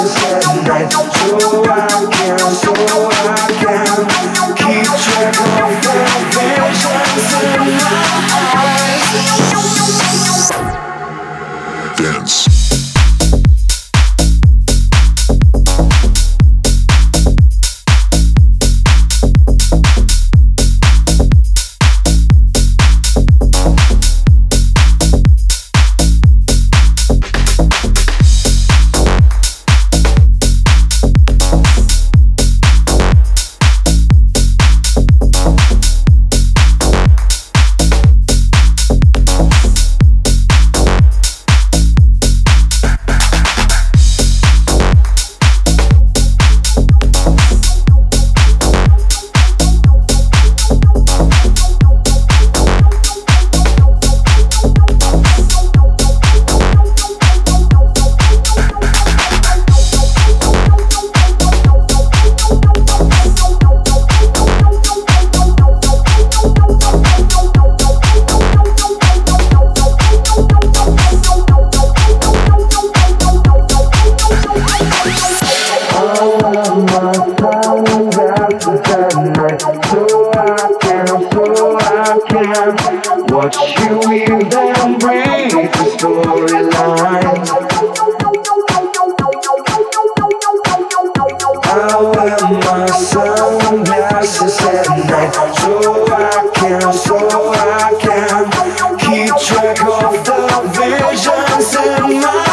So I can, so I can keep track of down. What you hear them breathe the storylines. I wear my sunglasses at night so I can, so I can keep track of the visions in my.